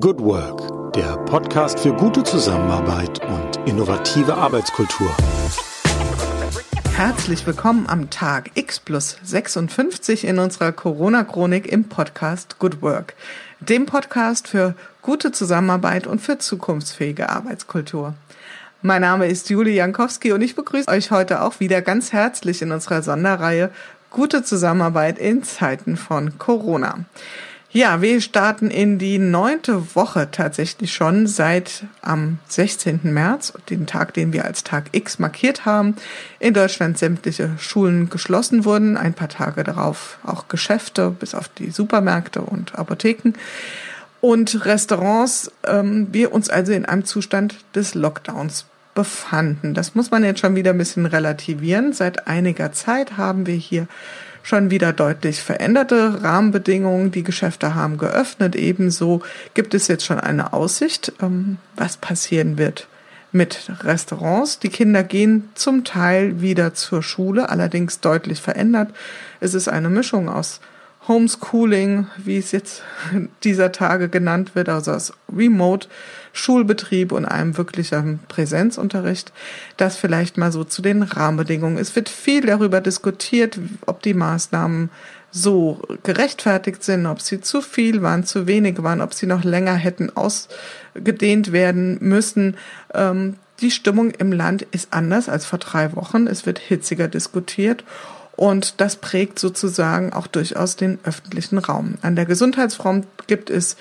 Good Work, der Podcast für gute Zusammenarbeit und innovative Arbeitskultur. Herzlich willkommen am Tag X plus 56 in unserer Corona-Chronik im Podcast Good Work, dem Podcast für gute Zusammenarbeit und für zukunftsfähige Arbeitskultur. Mein Name ist Julie Jankowski und ich begrüße euch heute auch wieder ganz herzlich in unserer Sonderreihe Gute Zusammenarbeit in Zeiten von Corona. Ja, wir starten in die neunte Woche tatsächlich schon seit am 16. März, den Tag, den wir als Tag X markiert haben. In Deutschland sämtliche Schulen geschlossen wurden, ein paar Tage darauf auch Geschäfte bis auf die Supermärkte und Apotheken und Restaurants. Ähm, wir uns also in einem Zustand des Lockdowns befanden. Das muss man jetzt schon wieder ein bisschen relativieren. Seit einiger Zeit haben wir hier schon wieder deutlich veränderte Rahmenbedingungen. Die Geschäfte haben geöffnet. Ebenso gibt es jetzt schon eine Aussicht, ähm, was passieren wird mit Restaurants. Die Kinder gehen zum Teil wieder zur Schule, allerdings deutlich verändert. Es ist eine Mischung aus Homeschooling, wie es jetzt dieser Tage genannt wird, also aus Remote Schulbetrieb und einem wirklichen Präsenzunterricht. Das vielleicht mal so zu den Rahmenbedingungen. Es wird viel darüber diskutiert, ob die Maßnahmen so gerechtfertigt sind, ob sie zu viel waren, zu wenig waren, ob sie noch länger hätten ausgedehnt werden müssen. Ähm, die Stimmung im Land ist anders als vor drei Wochen. Es wird hitziger diskutiert. Und das prägt sozusagen auch durchaus den öffentlichen Raum. An der Gesundheitsfront gibt es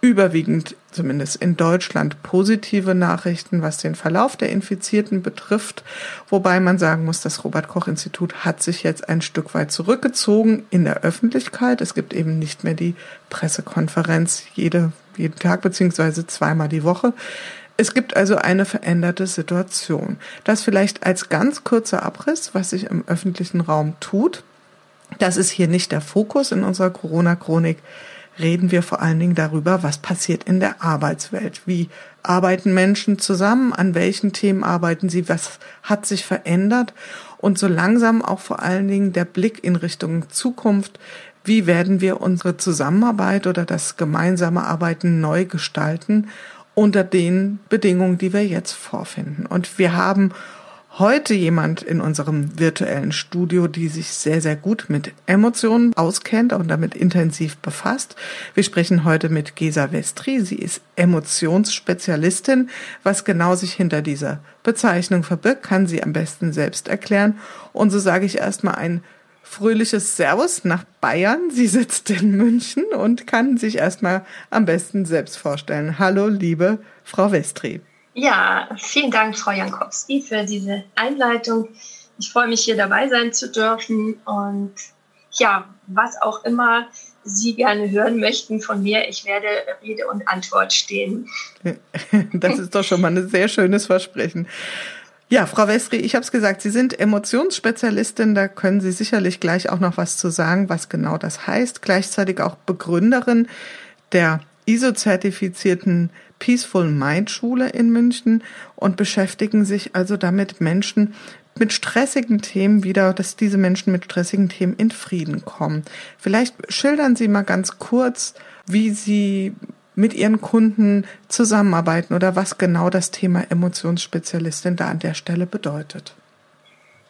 überwiegend, zumindest in Deutschland, positive Nachrichten, was den Verlauf der Infizierten betrifft. Wobei man sagen muss, das Robert Koch Institut hat sich jetzt ein Stück weit zurückgezogen in der Öffentlichkeit. Es gibt eben nicht mehr die Pressekonferenz jede, jeden Tag beziehungsweise zweimal die Woche. Es gibt also eine veränderte Situation. Das vielleicht als ganz kurzer Abriss, was sich im öffentlichen Raum tut. Das ist hier nicht der Fokus in unserer Corona-Chronik reden wir vor allen Dingen darüber, was passiert in der Arbeitswelt. Wie arbeiten Menschen zusammen? An welchen Themen arbeiten sie? Was hat sich verändert? Und so langsam auch vor allen Dingen der Blick in Richtung Zukunft. Wie werden wir unsere Zusammenarbeit oder das gemeinsame Arbeiten neu gestalten unter den Bedingungen, die wir jetzt vorfinden? Und wir haben heute jemand in unserem virtuellen Studio, die sich sehr, sehr gut mit Emotionen auskennt und damit intensiv befasst. Wir sprechen heute mit Gesa Westri. Sie ist Emotionsspezialistin. Was genau sich hinter dieser Bezeichnung verbirgt, kann sie am besten selbst erklären. Und so sage ich erstmal ein fröhliches Servus nach Bayern. Sie sitzt in München und kann sich erstmal am besten selbst vorstellen. Hallo, liebe Frau Westri. Ja, vielen Dank, Frau Jankowski, für diese Einleitung. Ich freue mich, hier dabei sein zu dürfen und ja, was auch immer Sie gerne hören möchten von mir, ich werde Rede und Antwort stehen. Das ist doch schon mal ein sehr schönes Versprechen. Ja, Frau Westri, ich habe es gesagt, Sie sind Emotionsspezialistin, da können Sie sicherlich gleich auch noch was zu sagen, was genau das heißt. Gleichzeitig auch Begründerin der ISO-zertifizierten Peaceful Mind Schule in München und beschäftigen sich also damit Menschen mit stressigen Themen wieder, dass diese Menschen mit stressigen Themen in Frieden kommen. Vielleicht schildern Sie mal ganz kurz, wie Sie mit Ihren Kunden zusammenarbeiten oder was genau das Thema Emotionsspezialistin da an der Stelle bedeutet.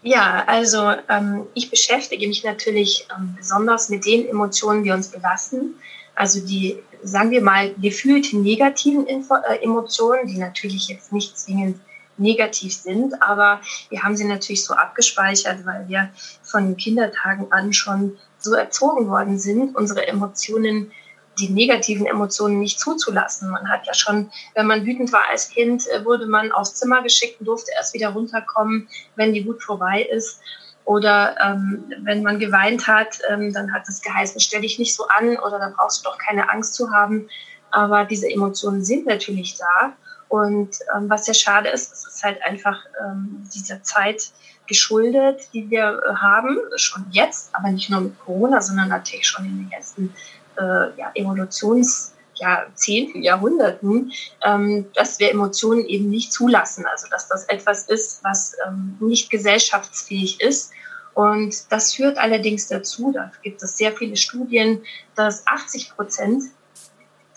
Ja, also ähm, ich beschäftige mich natürlich ähm, besonders mit den Emotionen, die uns belasten. Also die sagen wir mal, gefühlt negativen Info äh, Emotionen, die natürlich jetzt nicht zwingend negativ sind, aber wir haben sie natürlich so abgespeichert, weil wir von Kindertagen an schon so erzogen worden sind, unsere Emotionen, die negativen Emotionen nicht zuzulassen. Man hat ja schon, wenn man wütend war als Kind, äh, wurde man aufs Zimmer geschickt und durfte erst wieder runterkommen, wenn die Wut vorbei ist. Oder ähm, wenn man geweint hat, ähm, dann hat es geheißen, stell dich nicht so an oder da brauchst du doch keine Angst zu haben. Aber diese Emotionen sind natürlich da. Und ähm, was sehr schade ist, es ist halt einfach ähm, dieser Zeit geschuldet, die wir äh, haben, schon jetzt, aber nicht nur mit Corona, sondern natürlich schon in den letzten äh, ja, Evolutions- Jahrzehnten, Jahrhunderten, ähm, dass wir Emotionen eben nicht zulassen. Also dass das etwas ist, was ähm, nicht gesellschaftsfähig ist und das führt allerdings dazu, da gibt es sehr viele Studien, dass 80 Prozent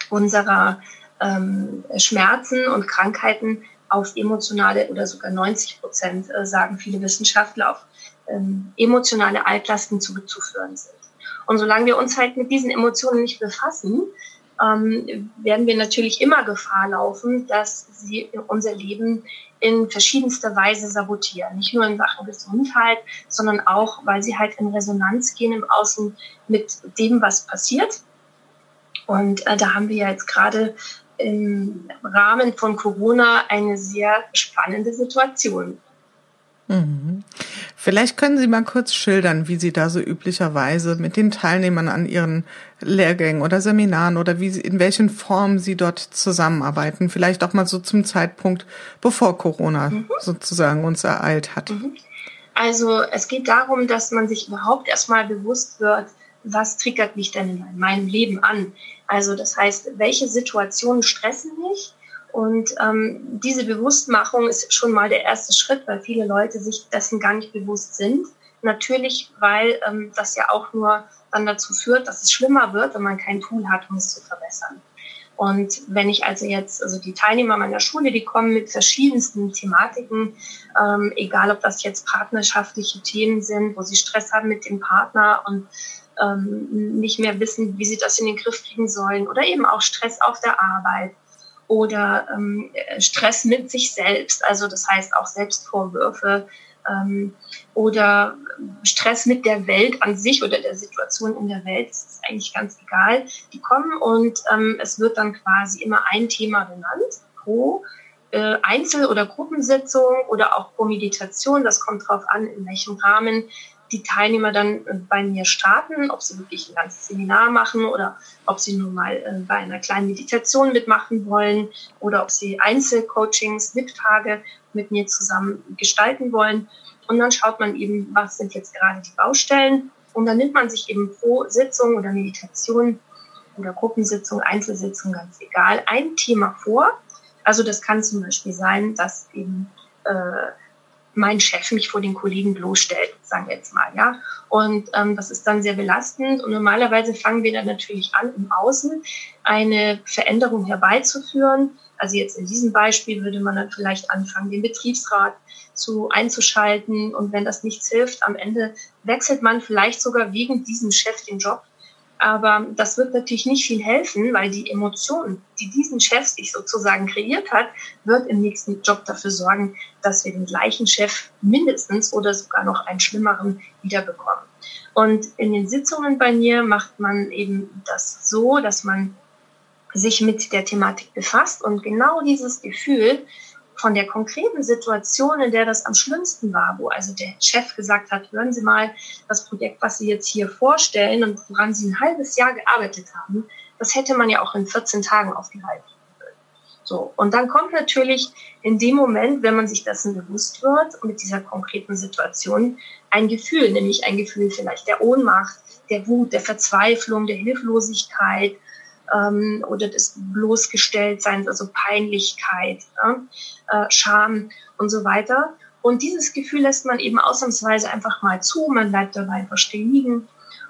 unserer ähm, Schmerzen und Krankheiten auf emotionale oder sogar 90 Prozent, äh, sagen viele Wissenschaftler, auf emotionale Altlasten zurückzuführen sind. Und solange wir uns halt mit diesen Emotionen nicht befassen, ähm, werden wir natürlich immer Gefahr laufen, dass sie unser Leben in verschiedenster Weise sabotieren. Nicht nur in Sachen Gesundheit, sondern auch, weil sie halt in Resonanz gehen im Außen mit dem, was passiert. Und äh, da haben wir jetzt gerade im Rahmen von Corona eine sehr spannende Situation. Mhm. Vielleicht können Sie mal kurz schildern, wie Sie da so üblicherweise mit den Teilnehmern an Ihren Lehrgängen oder Seminaren oder wie Sie, in welchen Formen Sie dort zusammenarbeiten. Vielleicht auch mal so zum Zeitpunkt, bevor Corona mhm. sozusagen uns ereilt hat. Mhm. Also es geht darum, dass man sich überhaupt erstmal bewusst wird, was triggert mich denn in meinem Leben an? Also das heißt, welche Situationen stressen mich? Und ähm, diese Bewusstmachung ist schon mal der erste Schritt, weil viele Leute sich dessen gar nicht bewusst sind. Natürlich, weil ähm, das ja auch nur dann dazu führt, dass es schlimmer wird, wenn man kein Tool hat, um es zu verbessern. Und wenn ich also jetzt, also die Teilnehmer meiner Schule, die kommen mit verschiedensten Thematiken, ähm, egal ob das jetzt partnerschaftliche Themen sind, wo sie Stress haben mit dem Partner und ähm, nicht mehr wissen, wie sie das in den Griff kriegen sollen, oder eben auch Stress auf der Arbeit oder ähm, Stress mit sich selbst, also das heißt auch Selbstvorwürfe ähm, oder Stress mit der Welt an sich oder der Situation in der Welt, das ist eigentlich ganz egal. Die kommen und ähm, es wird dann quasi immer ein Thema genannt pro äh, Einzel- oder Gruppensitzung oder auch pro Meditation. Das kommt darauf an, in welchem Rahmen die Teilnehmer dann äh, bei mir starten, ob sie wirklich ein ganzes Seminar machen oder ob sie nur mal äh, bei einer kleinen Meditation mitmachen wollen oder ob sie Einzelcoachings, Mittage mit mir zusammen gestalten wollen. Und dann schaut man eben, was sind jetzt gerade die Baustellen. Und dann nimmt man sich eben pro Sitzung oder Meditation oder Gruppensitzung, Einzelsitzung, ganz egal, ein Thema vor. Also das kann zum Beispiel sein, dass eben äh, mein Chef mich vor den Kollegen bloßstellt, sagen wir jetzt mal, ja. Und ähm, das ist dann sehr belastend. Und normalerweise fangen wir dann natürlich an, im Außen eine Veränderung herbeizuführen. Also jetzt in diesem Beispiel würde man dann vielleicht anfangen, den Betriebsrat zu einzuschalten. Und wenn das nichts hilft, am Ende wechselt man vielleicht sogar wegen diesem Chef den Job aber das wird natürlich nicht viel helfen, weil die Emotion, die diesen Chef sich sozusagen kreiert hat, wird im nächsten Job dafür sorgen, dass wir den gleichen Chef mindestens oder sogar noch einen schlimmeren wiederbekommen. Und in den Sitzungen bei mir macht man eben das so, dass man sich mit der Thematik befasst und genau dieses Gefühl von der konkreten Situation, in der das am schlimmsten war, wo also der Chef gesagt hat, hören Sie mal, das Projekt, was Sie jetzt hier vorstellen und woran Sie ein halbes Jahr gearbeitet haben, das hätte man ja auch in 14 Tagen aufgehalten. So. Und dann kommt natürlich in dem Moment, wenn man sich dessen bewusst wird, mit dieser konkreten Situation, ein Gefühl, nämlich ein Gefühl vielleicht der Ohnmacht, der Wut, der Verzweiflung, der Hilflosigkeit, ähm, oder des Bloßgestelltseins, also Peinlichkeit, ja, äh, Scham und so weiter. Und dieses Gefühl lässt man eben ausnahmsweise einfach mal zu. Man bleibt dabei einfach stehen liegen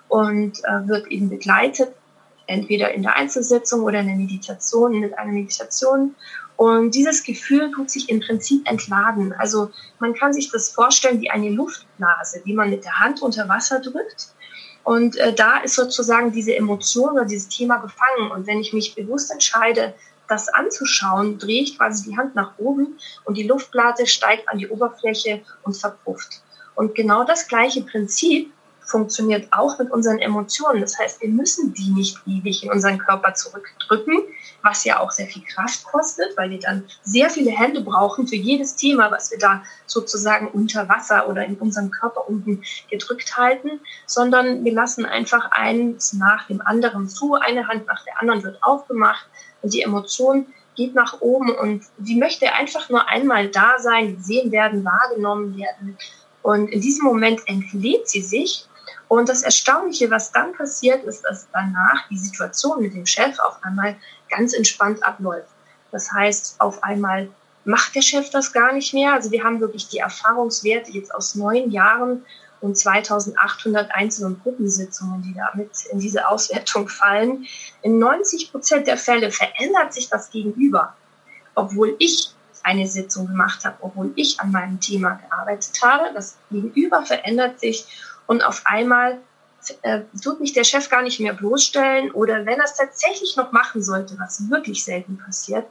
und äh, wird eben begleitet, entweder in der Einzelsitzung oder in der Meditation, mit einer Meditation. Und dieses Gefühl tut sich im Prinzip entladen. Also man kann sich das vorstellen wie eine Luftblase, die man mit der Hand unter Wasser drückt und äh, da ist sozusagen diese Emotion oder dieses Thema gefangen. Und wenn ich mich bewusst entscheide, das anzuschauen, drehe ich quasi die Hand nach oben und die Luftblase steigt an die Oberfläche und verpufft. Und genau das gleiche Prinzip funktioniert auch mit unseren Emotionen. Das heißt, wir müssen die nicht ewig in unseren Körper zurückdrücken, was ja auch sehr viel Kraft kostet, weil wir dann sehr viele Hände brauchen für jedes Thema, was wir da sozusagen unter Wasser oder in unserem Körper unten gedrückt halten, sondern wir lassen einfach eins nach dem anderen zu, eine Hand nach der anderen wird aufgemacht und die Emotion geht nach oben und sie möchte einfach nur einmal da sein, gesehen werden, wahrgenommen werden. Und in diesem Moment entlädt sie sich und das Erstaunliche, was dann passiert, ist, dass danach die Situation mit dem Chef auf einmal ganz entspannt abläuft. Das heißt, auf einmal macht der Chef das gar nicht mehr. Also wir haben wirklich die Erfahrungswerte jetzt aus neun Jahren und 2800 Einzel- und Gruppensitzungen, die damit in diese Auswertung fallen. In 90 Prozent der Fälle verändert sich das Gegenüber, obwohl ich eine Sitzung gemacht habe, obwohl ich an meinem Thema gearbeitet habe. Das Gegenüber verändert sich und auf einmal äh, tut mich der Chef gar nicht mehr bloßstellen oder wenn er es tatsächlich noch machen sollte, was wirklich selten passiert,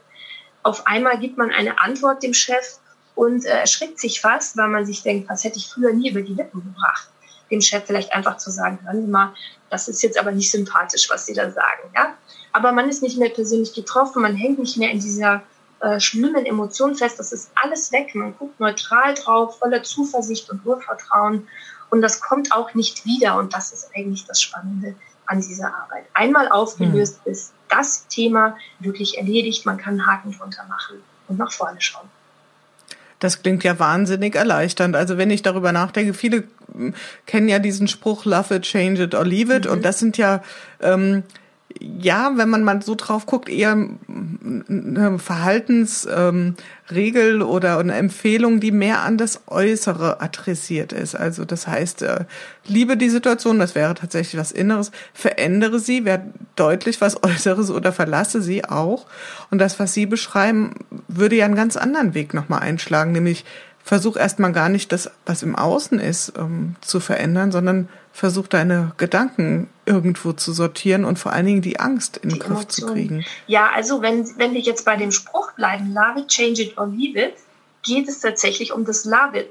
auf einmal gibt man eine Antwort dem Chef und äh, erschrickt sich fast, weil man sich denkt, was hätte ich früher nie über die Lippen gebracht, dem Chef vielleicht einfach zu sagen, hören Sie mal, das ist jetzt aber nicht sympathisch, was Sie da sagen, ja. Aber man ist nicht mehr persönlich getroffen, man hängt nicht mehr in dieser äh, schlimmen Emotion fest, das ist alles weg, man guckt neutral drauf, voller Zuversicht und Urvertrauen und das kommt auch nicht wieder. Und das ist eigentlich das Spannende an dieser Arbeit. Einmal aufgelöst mhm. ist das Thema wirklich erledigt. Man kann einen Haken drunter machen und nach vorne schauen. Das klingt ja wahnsinnig erleichternd. Also wenn ich darüber nachdenke, viele hm, kennen ja diesen Spruch Love it, change it or leave it. Mhm. Und das sind ja ähm, ja, wenn man mal so drauf guckt, eher eine Verhaltensregel ähm, oder eine Empfehlung, die mehr an das Äußere adressiert ist. Also das heißt, äh, liebe die Situation, das wäre tatsächlich was Inneres, verändere sie, wäre deutlich was Äußeres oder verlasse sie auch. Und das, was Sie beschreiben, würde ja einen ganz anderen Weg nochmal einschlagen, nämlich versuch erstmal gar nicht das, was im Außen ist, ähm, zu verändern, sondern versuch deine Gedanken irgendwo zu sortieren und vor allen Dingen die Angst in den Griff Emotion. zu kriegen. Ja, also wenn, wenn wir jetzt bei dem Spruch bleiben, love it, change it or leave it, geht es tatsächlich um das love it.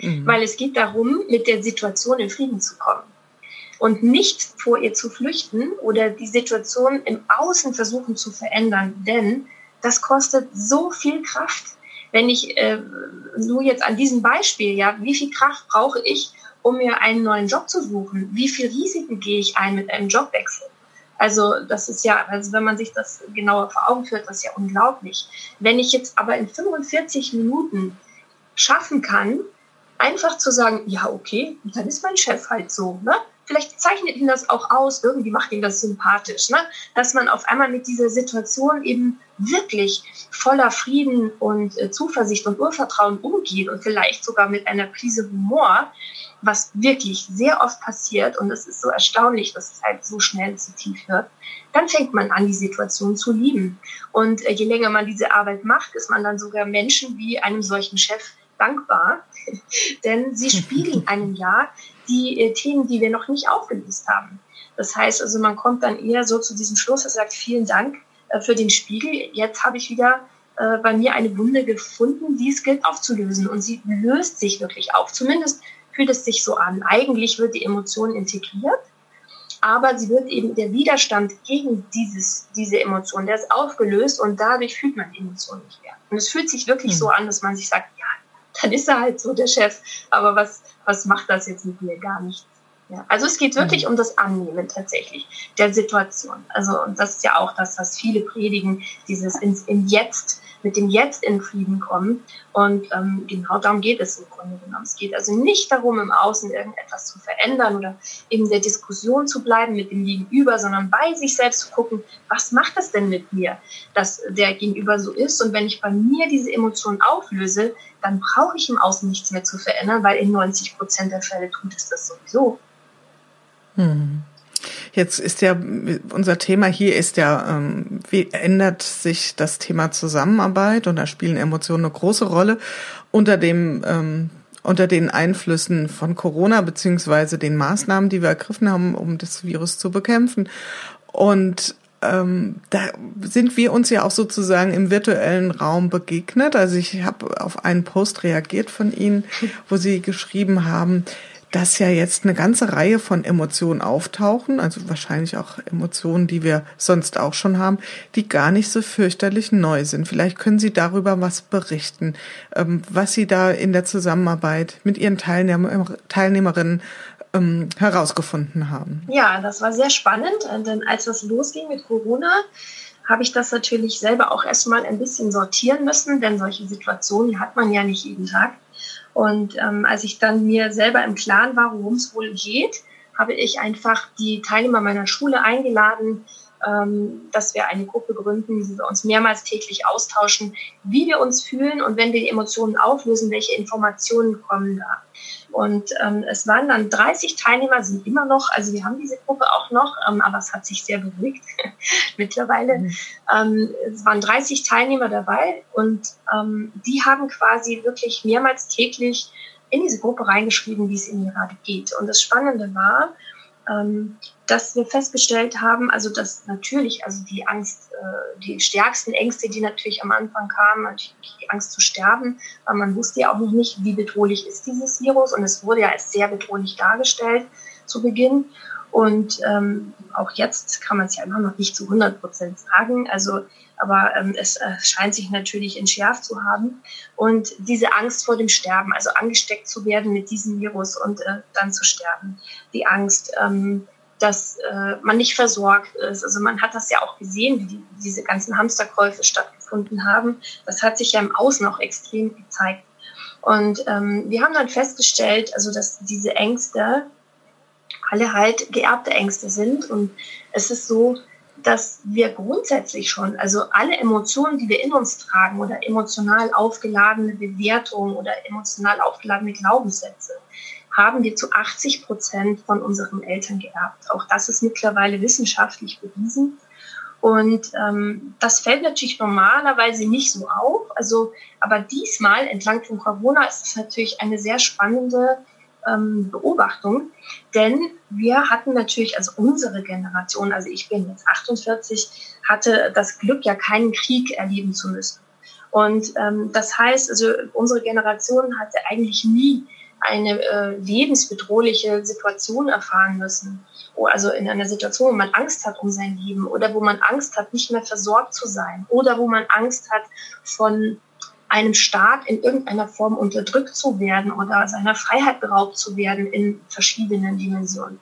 Mhm. Weil es geht darum, mit der Situation in Frieden zu kommen. Und nicht vor ihr zu flüchten oder die Situation im Außen versuchen zu verändern, denn das kostet so viel Kraft wenn ich äh, nur jetzt an diesem Beispiel, ja, wie viel Kraft brauche ich, um mir einen neuen Job zu suchen? Wie viel Risiken gehe ich ein mit einem Jobwechsel? Also das ist ja, also wenn man sich das genauer vor Augen führt, das ist ja unglaublich. Wenn ich jetzt aber in 45 Minuten schaffen kann, einfach zu sagen, ja, okay, dann ist mein Chef halt so, ne? Vielleicht zeichnet ihn das auch aus, irgendwie macht ihn das sympathisch, ne? dass man auf einmal mit dieser Situation eben wirklich voller Frieden und äh, Zuversicht und Urvertrauen umgeht und vielleicht sogar mit einer Prise Humor, was wirklich sehr oft passiert und es ist so erstaunlich, dass es halt so schnell zu tief wird, dann fängt man an, die Situation zu lieben. Und äh, je länger man diese Arbeit macht, ist man dann sogar Menschen wie einem solchen Chef dankbar, denn sie spiegeln einem ja die äh, Themen, die wir noch nicht aufgelöst haben. Das heißt also, man kommt dann eher so zu diesem Schluss, er sagt, vielen Dank äh, für den Spiegel. Jetzt habe ich wieder äh, bei mir eine Wunde gefunden, die es gilt aufzulösen. Und sie löst sich wirklich auf. Zumindest fühlt es sich so an. Eigentlich wird die Emotion integriert, aber sie wird eben der Widerstand gegen dieses, diese Emotion, der ist aufgelöst und dadurch fühlt man die Emotion nicht mehr. Und es fühlt sich wirklich mhm. so an, dass man sich sagt, ja, dann ist er halt so der Chef. Aber was, was macht das jetzt mit mir? Gar nichts. Ja, also es geht wirklich mhm. um das Annehmen tatsächlich der Situation. Also und das ist ja auch das, was viele predigen, dieses ins in Jetzt mit dem Jetzt in Frieden kommen. Und ähm, genau darum geht es im Grunde genommen. Es geht also nicht darum, im Außen irgendetwas zu verändern oder in der Diskussion zu bleiben mit dem Gegenüber, sondern bei sich selbst zu gucken, was macht das denn mit mir, dass der Gegenüber so ist. Und wenn ich bei mir diese Emotionen auflöse, dann brauche ich im Außen nichts mehr zu verändern, weil in 90 Prozent der Fälle tut es das sowieso. Hm. Jetzt ist ja unser Thema hier ist ja, ähm, wie ändert sich das Thema Zusammenarbeit und da spielen Emotionen eine große Rolle unter dem ähm, unter den Einflüssen von Corona beziehungsweise den Maßnahmen, die wir ergriffen haben, um das Virus zu bekämpfen. Und ähm, da sind wir uns ja auch sozusagen im virtuellen Raum begegnet. Also ich habe auf einen Post reagiert von Ihnen, wo Sie geschrieben haben, dass ja jetzt eine ganze Reihe von Emotionen auftauchen, also wahrscheinlich auch Emotionen, die wir sonst auch schon haben, die gar nicht so fürchterlich neu sind. Vielleicht können Sie darüber was berichten, ähm, was Sie da in der Zusammenarbeit mit Ihren Teilnehmer, Teilnehmerinnen ähm, herausgefunden haben. Ja, das war sehr spannend, äh, denn als das losging mit Corona, habe ich das natürlich selber auch erstmal ein bisschen sortieren müssen, denn solche Situationen hat man ja nicht jeden Tag. Und ähm, als ich dann mir selber im Klaren war, worum es wohl geht, habe ich einfach die Teilnehmer meiner Schule eingeladen, ähm, dass wir eine Gruppe gründen, die wir uns mehrmals täglich austauschen, wie wir uns fühlen und wenn wir die Emotionen auflösen, welche Informationen kommen da. Und ähm, es waren dann 30 Teilnehmer, sind immer noch, also wir haben diese Gruppe auch noch, ähm, aber es hat sich sehr beruhigt mittlerweile. Mhm. Ähm, es waren 30 Teilnehmer dabei und ähm, die haben quasi wirklich mehrmals täglich in diese Gruppe reingeschrieben, wie es ihnen gerade geht. Und das Spannende war, dass wir festgestellt haben, also dass natürlich, also die Angst, äh, die stärksten Ängste, die natürlich am Anfang kamen, natürlich die Angst zu sterben, weil man wusste ja auch noch nicht, wie bedrohlich ist dieses Virus und es wurde ja als sehr bedrohlich dargestellt zu Beginn. Und ähm, auch jetzt kann man es ja immer noch nicht zu 100 Prozent sagen. Also, aber ähm, es äh, scheint sich natürlich entschärft zu haben. Und diese Angst vor dem Sterben, also angesteckt zu werden mit diesem Virus und äh, dann zu sterben, die Angst, ähm, dass äh, man nicht versorgt ist. Also man hat das ja auch gesehen, wie die, diese ganzen Hamsterkäufe stattgefunden haben. Das hat sich ja im Außen auch extrem gezeigt. Und ähm, wir haben dann festgestellt, also dass diese Ängste alle halt geerbte Ängste sind. Und es ist so, dass wir grundsätzlich schon, also alle Emotionen, die wir in uns tragen oder emotional aufgeladene Bewertungen oder emotional aufgeladene Glaubenssätze, haben wir zu 80 Prozent von unseren Eltern geerbt. Auch das ist mittlerweile wissenschaftlich bewiesen. Und ähm, das fällt natürlich normalerweise nicht so auf. Also, aber diesmal entlang von Corona ist es natürlich eine sehr spannende ähm, Beobachtung, denn wir hatten natürlich, also unsere Generation, also ich bin jetzt 48, hatte das Glück, ja keinen Krieg erleben zu müssen. Und ähm, das heißt, also unsere Generation hatte eigentlich nie eine äh, lebensbedrohliche Situation erfahren müssen. Also in einer Situation, wo man Angst hat um sein Leben oder wo man Angst hat, nicht mehr versorgt zu sein oder wo man Angst hat, von einem Staat in irgendeiner Form unterdrückt zu werden oder seiner Freiheit beraubt zu werden in verschiedenen Dimensionen.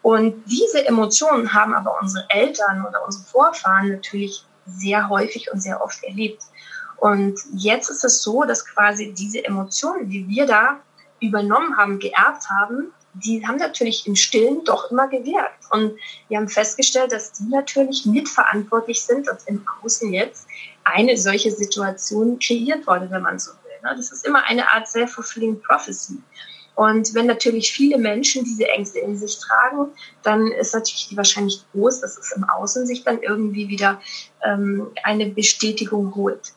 Und diese Emotionen haben aber unsere Eltern oder unsere Vorfahren natürlich sehr häufig und sehr oft erlebt. Und jetzt ist es so, dass quasi diese Emotionen, die wir da übernommen haben, geerbt haben, die haben natürlich im Stillen doch immer gewirkt. Und wir haben festgestellt, dass die natürlich mitverantwortlich sind, dass im Außen jetzt eine solche Situation kreiert wurde, wenn man so will. Ne? Das ist immer eine Art self-fulfilling prophecy. Und wenn natürlich viele Menschen diese Ängste in sich tragen, dann ist natürlich die Wahrscheinlichkeit groß, dass es im Außen sich dann irgendwie wieder ähm, eine Bestätigung holt.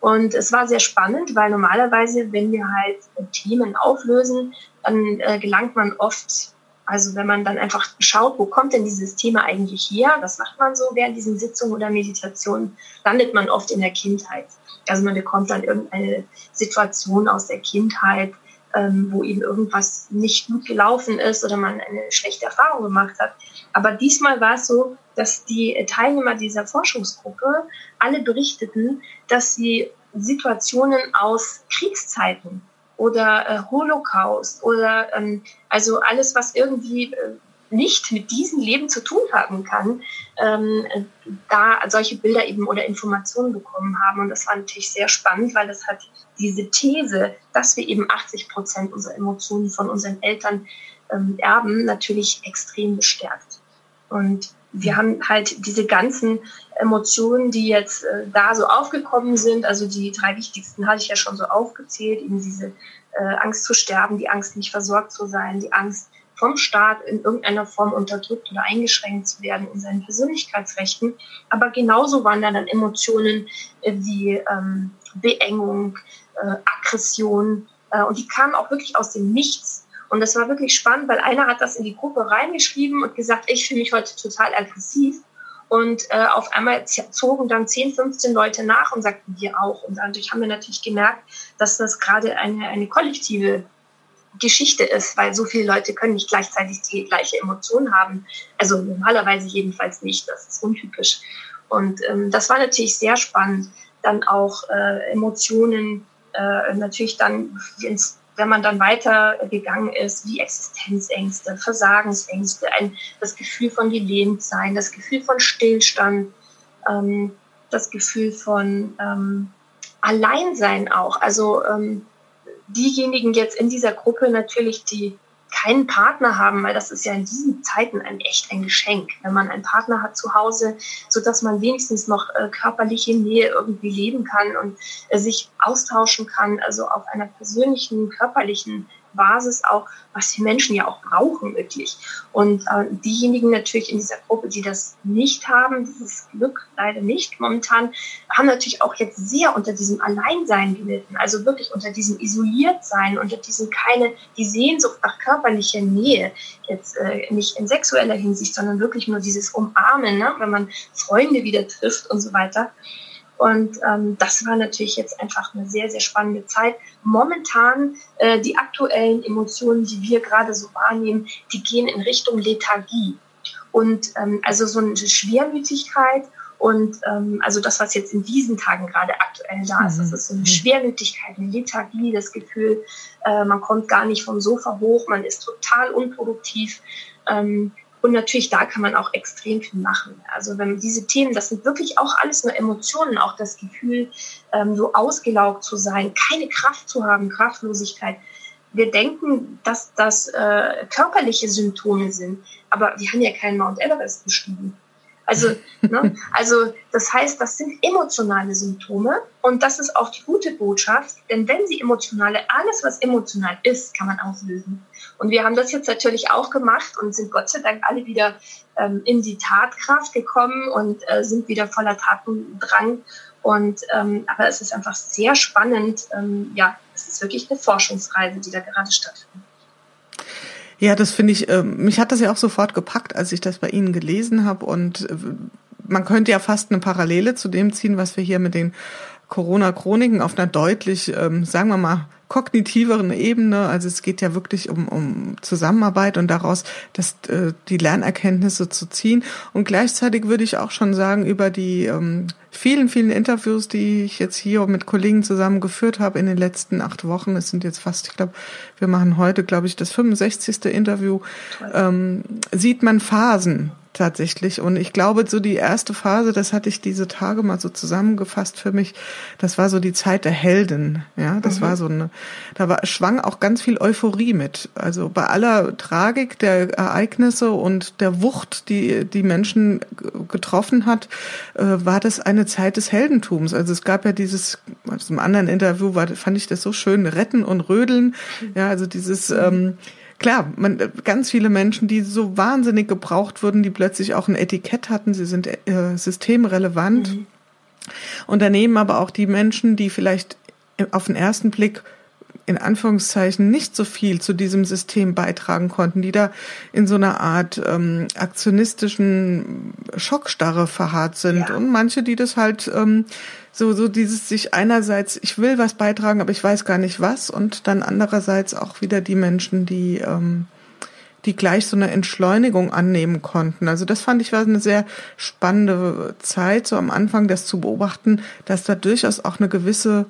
Und es war sehr spannend, weil normalerweise, wenn wir halt Themen auflösen, dann äh, gelangt man oft, also wenn man dann einfach schaut, wo kommt denn dieses Thema eigentlich her, das macht man so während diesen Sitzungen oder Meditationen, landet man oft in der Kindheit. Also man bekommt dann irgendeine Situation aus der Kindheit, ähm, wo eben irgendwas nicht gut gelaufen ist oder man eine schlechte Erfahrung gemacht hat. Aber diesmal war es so, dass die Teilnehmer dieser Forschungsgruppe alle berichteten, dass sie Situationen aus Kriegszeiten oder äh, Holocaust oder ähm, also alles, was irgendwie äh, nicht mit diesem Leben zu tun haben kann, ähm, da solche Bilder eben oder Informationen bekommen haben. Und das war natürlich sehr spannend, weil das hat diese These, dass wir eben 80 Prozent unserer Emotionen von unseren Eltern ähm, erben, natürlich extrem bestärkt. Und wir haben halt diese ganzen Emotionen, die jetzt äh, da so aufgekommen sind, also die drei wichtigsten hatte ich ja schon so aufgezählt, eben diese äh, Angst zu sterben, die Angst nicht versorgt zu sein, die Angst vom Staat in irgendeiner Form unterdrückt oder eingeschränkt zu werden in seinen Persönlichkeitsrechten. Aber genauso waren da dann Emotionen äh, wie ähm, Beengung, äh, Aggression äh, und die kamen auch wirklich aus dem Nichts. Und das war wirklich spannend, weil einer hat das in die Gruppe reingeschrieben und gesagt, ich fühle mich heute total aggressiv. Und äh, auf einmal zogen dann 10, 15 Leute nach und sagten wir auch. Und dadurch haben wir natürlich gemerkt, dass das gerade eine, eine kollektive Geschichte ist, weil so viele Leute können nicht gleichzeitig die gleiche Emotion haben. Also normalerweise jedenfalls nicht. Das ist untypisch. Und ähm, das war natürlich sehr spannend. Dann auch äh, Emotionen äh, natürlich dann ins wenn man dann weitergegangen ist, wie Existenzängste, Versagensängste, ein, das Gefühl von gelehnt sein, das Gefühl von Stillstand, ähm, das Gefühl von ähm, Alleinsein auch. Also ähm, diejenigen jetzt in dieser Gruppe natürlich, die keinen Partner haben, weil das ist ja in diesen Zeiten ein echt ein Geschenk, wenn man einen Partner hat zu Hause, so dass man wenigstens noch äh, körperliche Nähe irgendwie leben kann und äh, sich austauschen kann, also auf einer persönlichen, körperlichen Basis auch, was die Menschen ja auch brauchen wirklich. Und äh, diejenigen natürlich in dieser Gruppe, die das nicht haben, dieses Glück leider nicht momentan, haben natürlich auch jetzt sehr unter diesem Alleinsein gelitten. Also wirklich unter diesem Isoliertsein, unter diesem keine, die Sehnsucht nach körperlicher Nähe, jetzt äh, nicht in sexueller Hinsicht, sondern wirklich nur dieses Umarmen, ne? wenn man Freunde wieder trifft und so weiter. Und ähm, das war natürlich jetzt einfach eine sehr, sehr spannende Zeit. Momentan äh, die aktuellen Emotionen, die wir gerade so wahrnehmen, die gehen in Richtung Lethargie. Und ähm, also so eine Schwermütigkeit und ähm, also das, was jetzt in diesen Tagen gerade aktuell da ist, das ist so eine mhm. Schwermütigkeit, eine Lethargie, das Gefühl, äh, man kommt gar nicht vom Sofa hoch, man ist total unproduktiv. Ähm, und natürlich da kann man auch extrem viel machen. Also wenn diese Themen, das sind wirklich auch alles nur Emotionen, auch das Gefühl, ähm, so ausgelaugt zu sein, keine Kraft zu haben, Kraftlosigkeit. Wir denken, dass das äh, körperliche Symptome sind, aber wir haben ja keinen Mount Everest bestiegen. Also, ne, also das heißt, das sind emotionale Symptome und das ist auch die gute Botschaft, denn wenn sie emotionale, alles was emotional ist, kann man auslösen. Und wir haben das jetzt natürlich auch gemacht und sind Gott sei Dank alle wieder ähm, in die Tatkraft gekommen und äh, sind wieder voller Tatendrang. Und ähm, aber es ist einfach sehr spannend. Ähm, ja, es ist wirklich eine Forschungsreise, die da gerade stattfindet. Ja, das finde ich, äh, mich hat das ja auch sofort gepackt, als ich das bei Ihnen gelesen habe. Und äh, man könnte ja fast eine Parallele zu dem ziehen, was wir hier mit den Corona-Chroniken auf einer deutlich, ähm, sagen wir mal, kognitiveren Ebene. Also es geht ja wirklich um, um Zusammenarbeit und daraus das, äh, die Lernerkenntnisse zu ziehen. Und gleichzeitig würde ich auch schon sagen, über die ähm, vielen, vielen Interviews, die ich jetzt hier mit Kollegen zusammen geführt habe in den letzten acht Wochen, es sind jetzt fast, ich glaube, wir machen heute, glaube ich, das 65. Interview, ähm, sieht man Phasen tatsächlich. Und ich glaube, so die erste Phase, das hatte ich diese Tage mal so zusammengefasst für mich, das war so die Zeit der Helden. Ja, das mhm. war so eine, da war, schwang auch ganz viel Euphorie mit. Also bei aller Tragik der Ereignisse und der Wucht, die die Menschen getroffen hat, äh, war das eine Zeit des Heldentums. Also es gab ja dieses, aus einem anderen Interview war, fand ich das so schön, Retten und Rödeln. Ja, also dieses, ähm, klar, man, ganz viele Menschen, die so wahnsinnig gebraucht wurden, die plötzlich auch ein Etikett hatten, sie sind äh, systemrelevant. Mhm. Und daneben aber auch die Menschen, die vielleicht auf den ersten Blick in Anführungszeichen nicht so viel zu diesem System beitragen konnten, die da in so einer Art ähm, aktionistischen Schockstarre verharrt sind ja. und manche, die das halt ähm, so so dieses sich einerseits ich will was beitragen, aber ich weiß gar nicht was und dann andererseits auch wieder die Menschen, die ähm, die gleich so eine Entschleunigung annehmen konnten. Also das fand ich war eine sehr spannende Zeit, so am Anfang das zu beobachten, dass da durchaus auch eine gewisse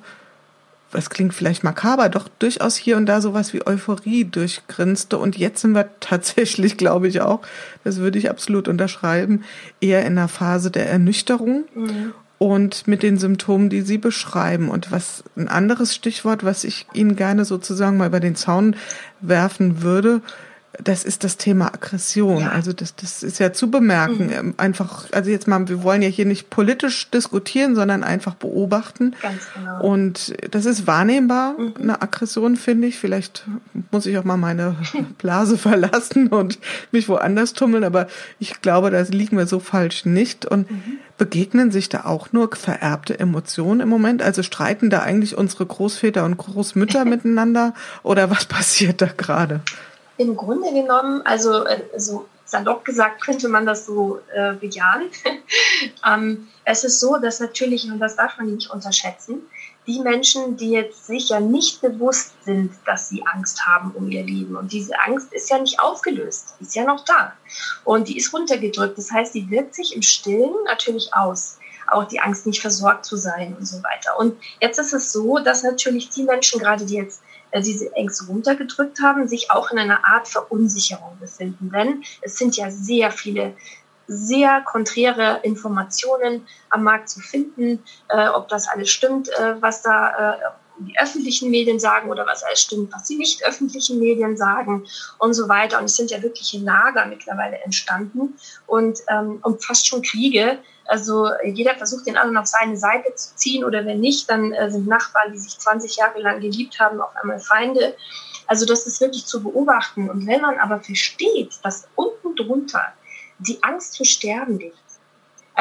das klingt vielleicht makaber, doch durchaus hier und da sowas wie Euphorie durchgrinste. Und jetzt sind wir tatsächlich, glaube ich auch, das würde ich absolut unterschreiben, eher in einer Phase der Ernüchterung. Mhm. Und mit den Symptomen, die Sie beschreiben. Und was ein anderes Stichwort, was ich Ihnen gerne sozusagen mal über den Zaun werfen würde, das ist das Thema Aggression. Ja. Also das, das ist ja zu bemerken. Mhm. Ähm, einfach, also jetzt mal, wir wollen ja hier nicht politisch diskutieren, sondern einfach beobachten. Ganz genau. Und das ist wahrnehmbar, mhm. eine Aggression, finde ich. Vielleicht muss ich auch mal meine Blase verlassen und mich woanders tummeln, aber ich glaube, da liegen wir so falsch nicht. Und mhm. begegnen sich da auch nur vererbte Emotionen im Moment? Also streiten da eigentlich unsere Großväter und Großmütter miteinander? Oder was passiert da gerade? Im Grunde genommen, also äh, so salopp gesagt, könnte man das so äh, bejahen. ähm, es ist so, dass natürlich, und das darf man nicht unterschätzen, die Menschen, die jetzt sicher nicht bewusst sind, dass sie Angst haben um ihr Leben. Und diese Angst ist ja nicht aufgelöst, ist ja noch da. Und die ist runtergedrückt. Das heißt, die wirkt sich im Stillen natürlich aus. Auch die Angst, nicht versorgt zu sein und so weiter. Und jetzt ist es so, dass natürlich die Menschen, gerade die jetzt diese Ängste runtergedrückt haben, sich auch in einer Art Verunsicherung befinden. Denn es sind ja sehr viele sehr konträre Informationen am Markt zu finden, äh, ob das alles stimmt, äh, was da äh, die öffentlichen Medien sagen oder was alles stimmt, was die nicht öffentlichen Medien sagen und so weiter. Und es sind ja wirkliche Lager mittlerweile entstanden und, ähm, und fast schon Kriege. Also jeder versucht den anderen auf seine Seite zu ziehen oder wenn nicht, dann äh, sind Nachbarn, die sich 20 Jahre lang geliebt haben, auf einmal Feinde. Also das ist wirklich zu beobachten. Und wenn man aber versteht, dass unten drunter die Angst sterben liegt,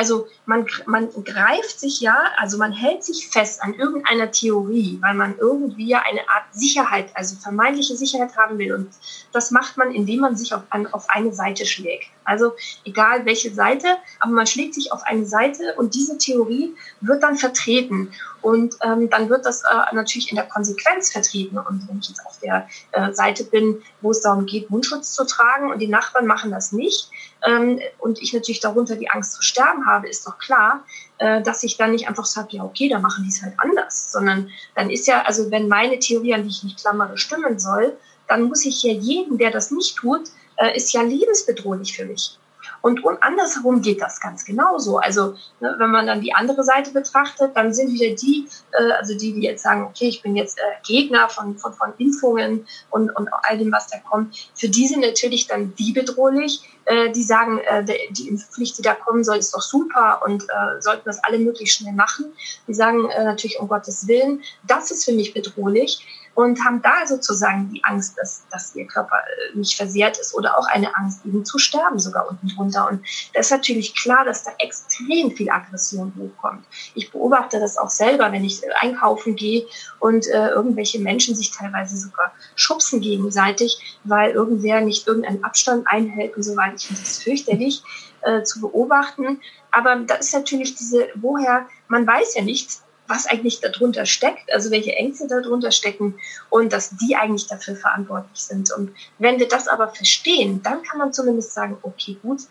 also man, man greift sich ja, also man hält sich fest an irgendeiner Theorie, weil man irgendwie ja eine Art Sicherheit, also vermeintliche Sicherheit haben will. Und das macht man, indem man sich auf, an, auf eine Seite schlägt. Also egal welche Seite, aber man schlägt sich auf eine Seite und diese Theorie wird dann vertreten. Und ähm, dann wird das äh, natürlich in der Konsequenz vertreten. Und wenn ich jetzt auf der äh, Seite bin, wo es darum geht, Mundschutz zu tragen und die Nachbarn machen das nicht, ähm, und ich natürlich darunter die Angst zu sterben habe, ist doch klar, äh, dass ich dann nicht einfach sage, ja, okay, dann machen die es halt anders, sondern dann ist ja, also wenn meine Theorie, an die ich nicht klammere, stimmen soll, dann muss ich ja jeden, der das nicht tut, äh, ist ja lebensbedrohlich für mich. Und, und andersherum geht das ganz genauso. Also ne, wenn man dann die andere Seite betrachtet, dann sind wieder die, äh, also die, die jetzt sagen, okay, ich bin jetzt äh, Gegner von, von, von Impfungen und, und all dem, was da kommt. Für die sind natürlich dann die bedrohlich, äh, die sagen, äh, die Impfpflicht, die da kommen soll, ist doch super und äh, sollten das alle möglichst schnell machen. Die sagen äh, natürlich um Gottes Willen, das ist für mich bedrohlich und haben da sozusagen die Angst, dass, dass ihr Körper äh, nicht versehrt ist oder auch eine Angst, eben zu sterben sogar unten drunter. Und da ist natürlich klar, dass da extrem viel Aggression hochkommt. Ich beobachte das auch selber, wenn ich äh, einkaufen gehe und äh, irgendwelche Menschen sich teilweise sogar schubsen gegenseitig, weil irgendwer nicht irgendeinen Abstand einhält und so weiter. Ich finde das fürchterlich äh, zu beobachten. Aber da ist natürlich diese, woher, man weiß ja nichts, was eigentlich darunter steckt, also welche Ängste darunter stecken und dass die eigentlich dafür verantwortlich sind. Und wenn wir das aber verstehen, dann kann man zumindest sagen, okay, gut,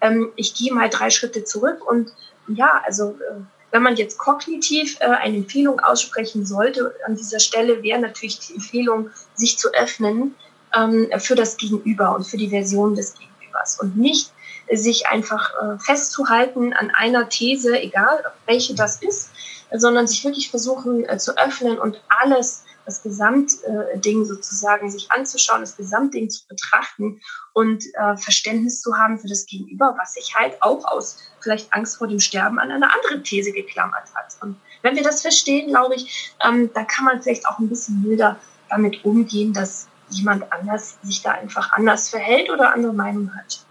ähm, ich gehe mal drei Schritte zurück und ja, also äh, wenn man jetzt kognitiv äh, eine Empfehlung aussprechen sollte, an dieser Stelle wäre natürlich die Empfehlung, sich zu öffnen ähm, für das Gegenüber und für die Version des Gegenübers und nicht sich einfach äh, festzuhalten an einer These, egal welche das ist, sondern sich wirklich versuchen äh, zu öffnen und alles, das Gesamtding sozusagen sich anzuschauen, das Gesamtding zu betrachten und äh, Verständnis zu haben für das Gegenüber, was sich halt auch aus vielleicht Angst vor dem Sterben an eine andere These geklammert hat. Und wenn wir das verstehen, glaube ich, ähm, da kann man vielleicht auch ein bisschen milder damit umgehen, dass jemand anders sich da einfach anders verhält oder andere Meinung hat.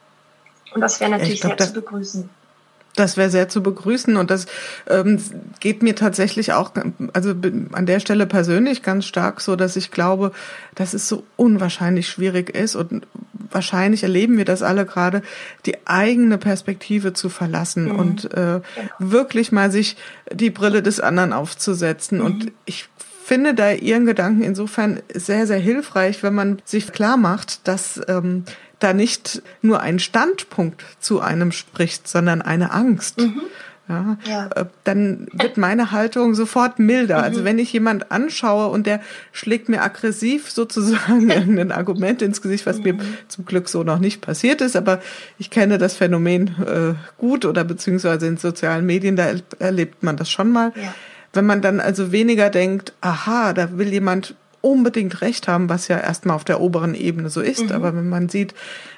Und das wäre natürlich glaub, sehr zu begrüßen. Das wäre sehr zu begrüßen und das ähm, geht mir tatsächlich auch, also an der Stelle persönlich ganz stark so, dass ich glaube, dass es so unwahrscheinlich schwierig ist und wahrscheinlich erleben wir das alle gerade, die eigene Perspektive zu verlassen mhm. und äh, wirklich mal sich die Brille des anderen aufzusetzen. Mhm. Und ich finde da Ihren Gedanken insofern sehr, sehr hilfreich, wenn man sich klar macht, dass ähm, da nicht nur ein Standpunkt zu einem spricht, sondern eine Angst. Mhm. Ja, ja, äh, dann wird meine Haltung sofort milder. Also mhm. Also wenn ich jemand anschaue und der schlägt mir aggressiv sozusagen ein Argument ins Gesicht, was mhm. mir zum Glück so noch nicht passiert ist, aber ich kenne das Phänomen äh, gut oder beziehungsweise in sozialen Medien, da erlebt man das schon mal. Ja. Wenn man dann also weniger denkt, aha, da will jemand unbedingt recht haben, was ja erstmal auf der oberen Ebene so ist. Mhm. Aber wenn man sieht,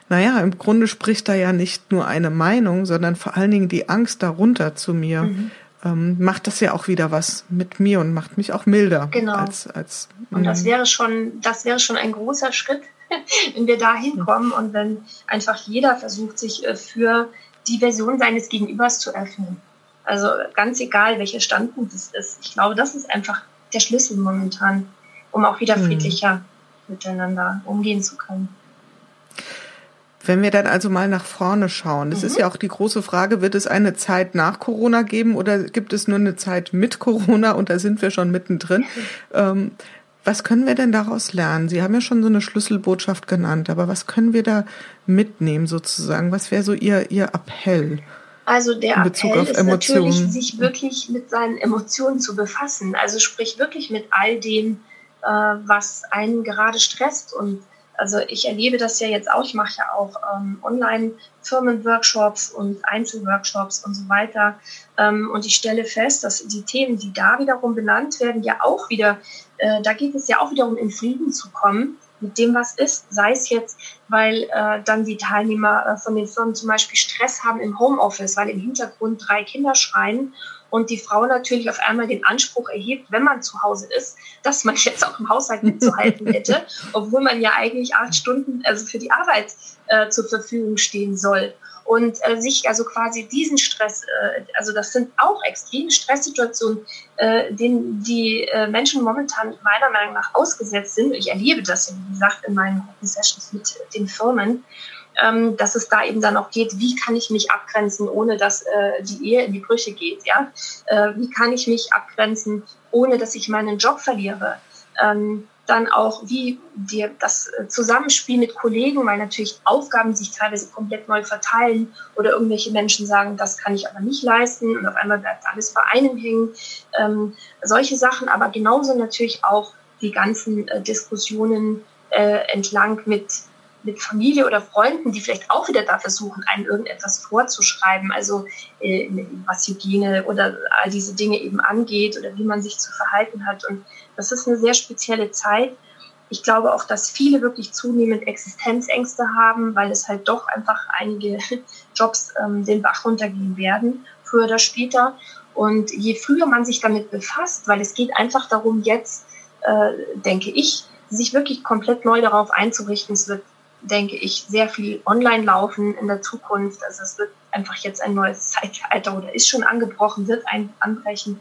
naja, im Grunde spricht da ja nicht nur eine Meinung, sondern vor allen Dingen die Angst darunter zu mir, mhm. ähm, macht das ja auch wieder was mit mir und macht mich auch milder. Genau. Als, als, und das mhm. wäre schon, das wäre schon ein großer Schritt, wenn wir da hinkommen und wenn einfach jeder versucht, sich äh, für die Version seines Gegenübers zu öffnen. Also ganz egal, welcher Standpunkt es ist. Ich glaube, das ist einfach der Schlüssel momentan um auch wieder hm. friedlicher mhm. miteinander umgehen zu können. Wenn wir dann also mal nach vorne schauen, das mhm. ist ja auch die große Frage, wird es eine Zeit nach Corona geben oder gibt es nur eine Zeit mit Corona und da sind wir schon mittendrin? Ähm, was können wir denn daraus lernen? Sie haben ja schon so eine Schlüsselbotschaft genannt, aber was können wir da mitnehmen sozusagen? Was wäre so Ihr, Ihr Appell? Also der Appell ist natürlich, sich wirklich mit seinen Emotionen zu befassen. Also sprich wirklich mit all dem, was einen gerade stresst und Also ich erlebe das ja jetzt auch. Ich mache ja auch ähm, Online-Firmen-Workshops und Einzelworkshops und so weiter. Ähm, und ich stelle fest, dass die Themen, die da wiederum benannt werden, ja auch wieder, äh, da geht es ja auch wiederum in Frieden zu kommen mit dem, was ist. Sei es jetzt, weil äh, dann die Teilnehmer äh, von den Firmen zum Beispiel Stress haben im Homeoffice, weil im Hintergrund drei Kinder schreien und die Frau natürlich auf einmal den Anspruch erhebt, wenn man zu Hause ist, dass man jetzt auch im Haushalt mitzuhalten hätte, obwohl man ja eigentlich acht Stunden also für die Arbeit äh, zur Verfügung stehen soll und äh, sich also quasi diesen Stress, äh, also das sind auch extreme Stresssituationen, äh, denen die äh, Menschen momentan meiner Meinung nach ausgesetzt sind. Ich erlebe das, wie gesagt, in meinen Sessions mit den Firmen, ähm, dass es da eben dann auch geht, wie kann ich mich abgrenzen, ohne dass äh, die Ehe in die Brüche geht, ja? Äh, wie kann ich mich abgrenzen, ohne dass ich meinen Job verliere? Ähm, dann auch wie dir das äh, Zusammenspiel mit Kollegen, weil natürlich Aufgaben sich teilweise komplett neu verteilen oder irgendwelche Menschen sagen, das kann ich aber nicht leisten und auf einmal bleibt alles bei einem hängen. Ähm, solche Sachen, aber genauso natürlich auch die ganzen äh, Diskussionen äh, entlang mit mit Familie oder Freunden, die vielleicht auch wieder da versuchen, einem irgendetwas vorzuschreiben, also äh, was Hygiene oder all diese Dinge eben angeht oder wie man sich zu verhalten hat. Und das ist eine sehr spezielle Zeit. Ich glaube auch, dass viele wirklich zunehmend Existenzängste haben, weil es halt doch einfach einige Jobs ähm, den Bach runtergehen werden, früher oder später. Und je früher man sich damit befasst, weil es geht einfach darum, jetzt, äh, denke ich, sich wirklich komplett neu darauf einzurichten. Es wird denke ich, sehr viel online laufen in der Zukunft. Also es wird einfach jetzt ein neues Zeitalter oder ist schon angebrochen, wird ein anbrechen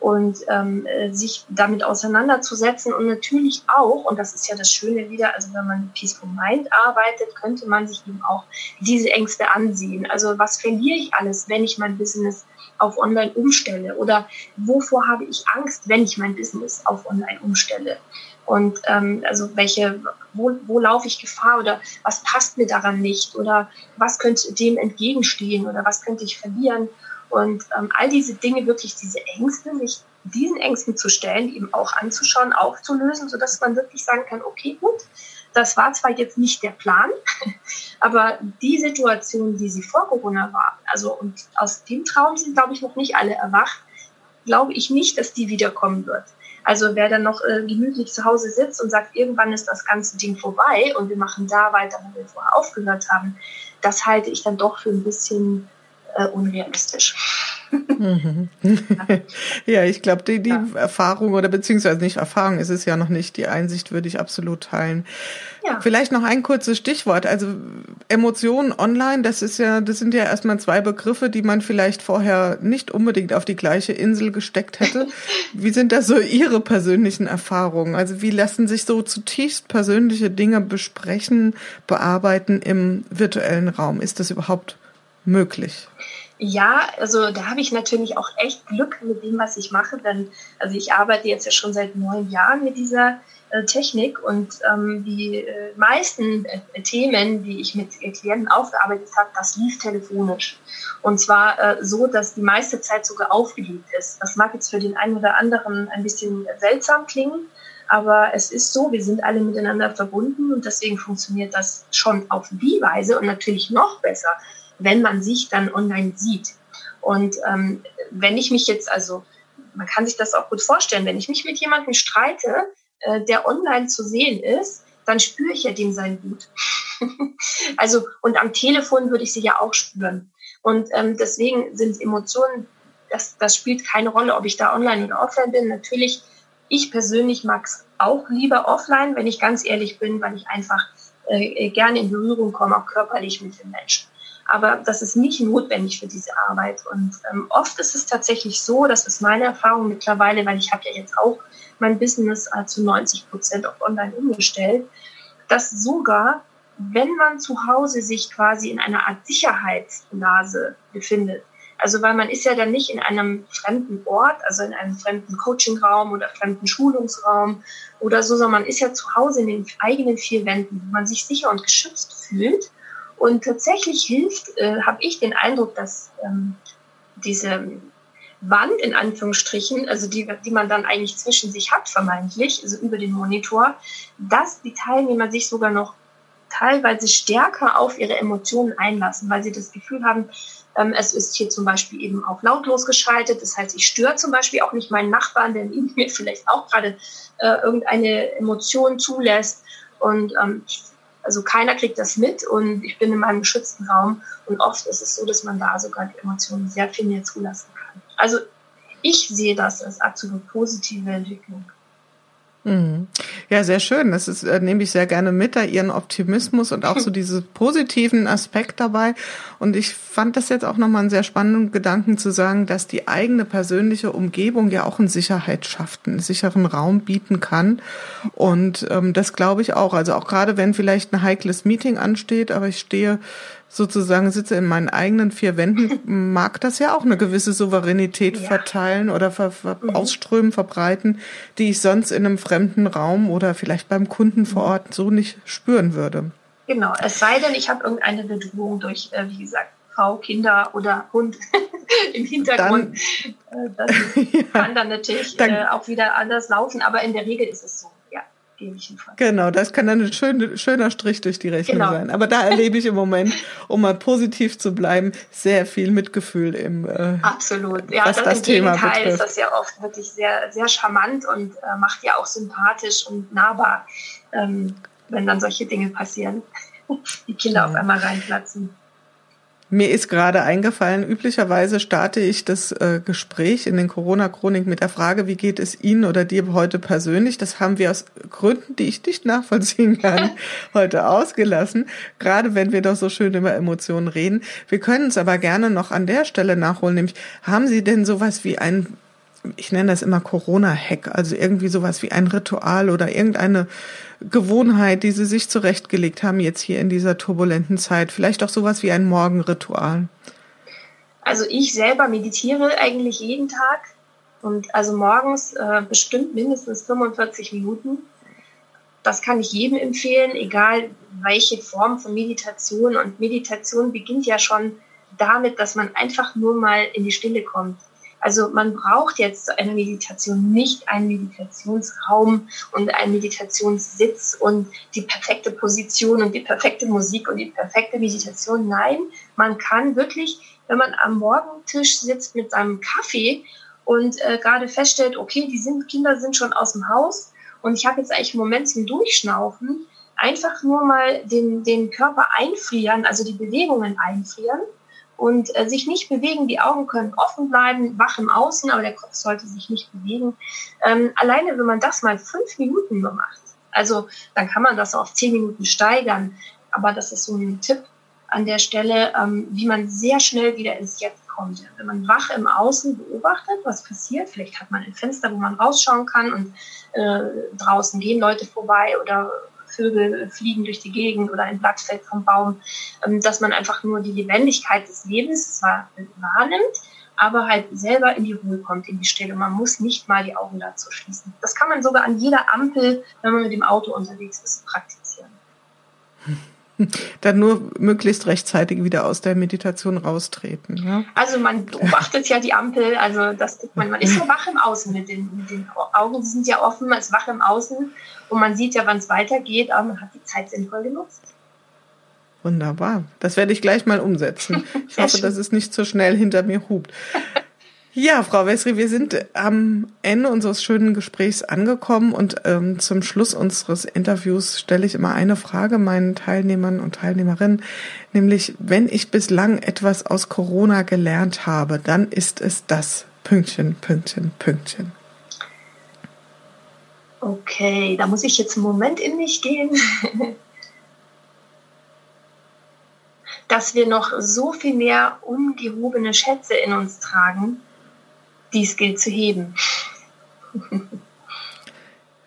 und ähm, äh, sich damit auseinanderzusetzen und natürlich auch, und das ist ja das Schöne wieder, also wenn man Peaceful Mind arbeitet, könnte man sich eben auch diese Ängste ansehen. Also was verliere ich alles, wenn ich mein Business auf Online umstelle oder wovor habe ich Angst, wenn ich mein Business auf Online umstelle? Und ähm, also welche, wo, wo laufe ich Gefahr oder was passt mir daran nicht oder was könnte dem entgegenstehen oder was könnte ich verlieren? Und ähm, all diese Dinge, wirklich diese Ängste, sich diesen Ängsten zu stellen, eben auch anzuschauen, aufzulösen, sodass man wirklich sagen kann, okay, gut, das war zwar jetzt nicht der Plan, aber die Situation, die sie vor Corona war, also und aus dem Traum sind, glaube ich, noch nicht alle erwacht, glaube ich nicht, dass die wiederkommen wird. Also wer dann noch äh, gemütlich zu Hause sitzt und sagt, irgendwann ist das ganze Ding vorbei und wir machen da weiter, wo wir vorher aufgehört haben, das halte ich dann doch für ein bisschen äh, unrealistisch. Mhm. ja, ich glaube, die, die ja. Erfahrung oder beziehungsweise nicht Erfahrung ist es ja noch nicht, die Einsicht würde ich absolut teilen. Ja. Vielleicht noch ein kurzes Stichwort. Also Emotionen online, das ist ja, das sind ja erstmal zwei Begriffe, die man vielleicht vorher nicht unbedingt auf die gleiche Insel gesteckt hätte. Wie sind da so Ihre persönlichen Erfahrungen? Also wie lassen sich so zutiefst persönliche Dinge besprechen, bearbeiten im virtuellen Raum? Ist das überhaupt möglich? Ja, also da habe ich natürlich auch echt Glück mit dem, was ich mache, denn also ich arbeite jetzt ja schon seit neun Jahren mit dieser äh, Technik und ähm, die äh, meisten äh, Themen, die ich mit Klienten aufgearbeitet habe, das lief telefonisch. Und zwar äh, so, dass die meiste Zeit sogar aufgelegt ist. Das mag jetzt für den einen oder anderen ein bisschen seltsam klingen, aber es ist so, wir sind alle miteinander verbunden und deswegen funktioniert das schon auf die Weise und natürlich noch besser, wenn man sich dann online sieht. Und ähm, wenn ich mich jetzt, also man kann sich das auch gut vorstellen, wenn ich mich mit jemandem streite, äh, der online zu sehen ist, dann spüre ich ja dem sein Gut. also und am Telefon würde ich sie ja auch spüren. Und ähm, deswegen sind Emotionen, das, das spielt keine Rolle, ob ich da online oder offline bin. Natürlich, ich persönlich mag es auch lieber offline, wenn ich ganz ehrlich bin, weil ich einfach äh, gerne in Berührung komme, auch körperlich mit den Menschen aber das ist nicht notwendig für diese Arbeit. Und ähm, oft ist es tatsächlich so, das ist meine Erfahrung mittlerweile, weil ich habe ja jetzt auch mein Business äh, zu 90 Prozent auf Online umgestellt, dass sogar, wenn man zu Hause sich quasi in einer Art Sicherheitsblase befindet, also weil man ist ja dann nicht in einem fremden Ort, also in einem fremden Coachingraum oder fremden Schulungsraum oder so, sondern man ist ja zu Hause in den eigenen vier Wänden, wo man sich sicher und geschützt fühlt und tatsächlich hilft, äh, habe ich den Eindruck, dass ähm, diese Wand in Anführungsstrichen, also die, die man dann eigentlich zwischen sich hat, vermeintlich, also über den Monitor, dass die Teilnehmer sich sogar noch teilweise stärker auf ihre Emotionen einlassen, weil sie das Gefühl haben, ähm, es ist hier zum Beispiel eben auch lautlos geschaltet. Das heißt, ich störe zum Beispiel auch nicht meinen Nachbarn, der mir vielleicht auch gerade äh, irgendeine Emotion zulässt. Und ähm, also keiner kriegt das mit und ich bin in meinem geschützten Raum. Und oft ist es so, dass man da sogar die Emotionen sehr viel mehr zulassen kann. Also ich sehe das als absolut positive Entwicklung. Mhm. Ja, sehr schön. Das ist, äh, nehme ich sehr gerne mit, da Ihren Optimismus und auch so diesen positiven Aspekt dabei. Und ich fand das jetzt auch nochmal einen sehr spannenden Gedanken zu sagen, dass die eigene persönliche Umgebung ja auch eine Sicherheit schafft, einen sicheren Raum bieten kann. Und ähm, das glaube ich auch. Also auch gerade wenn vielleicht ein heikles Meeting ansteht, aber ich stehe sozusagen sitze in meinen eigenen vier Wänden, mag das ja auch eine gewisse Souveränität ja. verteilen oder ver, ver, mhm. ausströmen, verbreiten, die ich sonst in einem fremden Raum oder vielleicht beim Kunden vor Ort so nicht spüren würde. Genau, es sei denn, ich habe irgendeine Bedrohung durch, äh, wie gesagt, Frau, Kinder oder Hund im Hintergrund. Dann, äh, das ja, kann dann natürlich dann, äh, auch wieder anders laufen, aber in der Regel ist es so ähnlichen Fall. Genau, das kann dann ein schön, schöner Strich durch die Rechnung genau. sein. Aber da erlebe ich im Moment, um mal positiv zu bleiben, sehr viel Mitgefühl im äh, Absolut. Ja, was das, das im Thema Gegenteil betrifft. ist das ja oft wirklich sehr, sehr charmant und äh, macht ja auch sympathisch und nahbar, ähm, wenn dann solche Dinge passieren. die Kinder ja. auf einmal reinplatzen. Mir ist gerade eingefallen, üblicherweise starte ich das äh, Gespräch in den Corona-Chronik mit der Frage, wie geht es Ihnen oder dir heute persönlich? Das haben wir aus Gründen, die ich nicht nachvollziehen kann, heute ausgelassen. Gerade wenn wir doch so schön über Emotionen reden. Wir können es aber gerne noch an der Stelle nachholen, nämlich haben Sie denn sowas wie ein ich nenne das immer Corona-Hack, also irgendwie sowas wie ein Ritual oder irgendeine Gewohnheit, die Sie sich zurechtgelegt haben jetzt hier in dieser turbulenten Zeit? Vielleicht auch sowas wie ein Morgenritual? Also ich selber meditiere eigentlich jeden Tag und also morgens äh, bestimmt mindestens 45 Minuten. Das kann ich jedem empfehlen, egal welche Form von Meditation. Und Meditation beginnt ja schon damit, dass man einfach nur mal in die Stille kommt. Also man braucht jetzt zu einer Meditation nicht einen Meditationsraum und einen Meditationssitz und die perfekte Position und die perfekte Musik und die perfekte Meditation. Nein, man kann wirklich, wenn man am Morgentisch sitzt mit seinem Kaffee und äh, gerade feststellt, okay, die sind, Kinder sind schon aus dem Haus und ich habe jetzt eigentlich einen Moment zum Durchschnaufen, einfach nur mal den, den Körper einfrieren, also die Bewegungen einfrieren und äh, sich nicht bewegen. Die Augen können offen bleiben, wach im Außen, aber der Kopf sollte sich nicht bewegen. Ähm, alleine, wenn man das mal fünf Minuten nur macht, also dann kann man das auf zehn Minuten steigern. Aber das ist so ein Tipp an der Stelle, ähm, wie man sehr schnell wieder ins Jetzt kommt. Wenn man wach im Außen beobachtet, was passiert, vielleicht hat man ein Fenster, wo man rausschauen kann und äh, draußen gehen Leute vorbei oder Vögel fliegen durch die Gegend oder ein Blatt fällt vom Baum, ähm, dass man einfach nur die Lebendigkeit des Lebens zwar wahrnimmt, aber halt selber in die Ruhe kommt, in die Stille. Man muss nicht mal die Augen dazu schließen. Das kann man sogar an jeder Ampel, wenn man mit dem Auto unterwegs ist, praktizieren. Dann nur möglichst rechtzeitig wieder aus der Meditation raustreten. Ja? Also man beobachtet ja die Ampel, also das man, man ist so wach im Außen mit den, mit den Augen, die sind ja offen, man ist wach im Außen und man sieht ja, wann es weitergeht, aber man hat die Zeit sinnvoll genutzt. Wunderbar. Das werde ich gleich mal umsetzen. Ich hoffe, dass es nicht so schnell hinter mir hupt. Ja, Frau Wessry, wir sind am Ende unseres schönen Gesprächs angekommen und ähm, zum Schluss unseres Interviews stelle ich immer eine Frage meinen Teilnehmern und Teilnehmerinnen, nämlich wenn ich bislang etwas aus Corona gelernt habe, dann ist es das Pünktchen, Pünktchen, Pünktchen. Okay, da muss ich jetzt einen Moment in mich gehen. Dass wir noch so viel mehr ungehobene Schätze in uns tragen, dies gilt zu heben.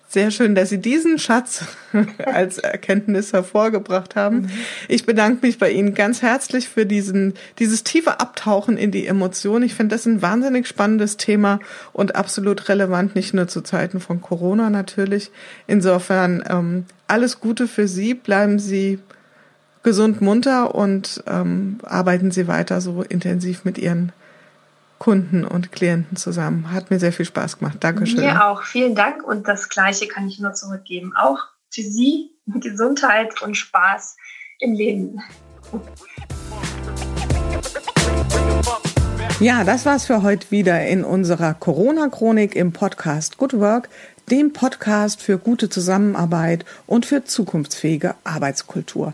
Sehr schön, dass Sie diesen Schatz als Erkenntnis hervorgebracht haben. Ich bedanke mich bei Ihnen ganz herzlich für diesen, dieses tiefe Abtauchen in die Emotionen. Ich finde das ein wahnsinnig spannendes Thema und absolut relevant, nicht nur zu Zeiten von Corona natürlich. Insofern ähm, alles Gute für Sie. Bleiben Sie gesund munter und ähm, arbeiten Sie weiter so intensiv mit Ihren Kunden und Klienten zusammen. Hat mir sehr viel Spaß gemacht. Dankeschön. Mir auch. Vielen Dank und das Gleiche kann ich nur zurückgeben. Auch für Sie Gesundheit und Spaß im Leben. Ja, das war's für heute wieder in unserer Corona-Chronik im Podcast Good Work, dem Podcast für gute Zusammenarbeit und für zukunftsfähige Arbeitskultur.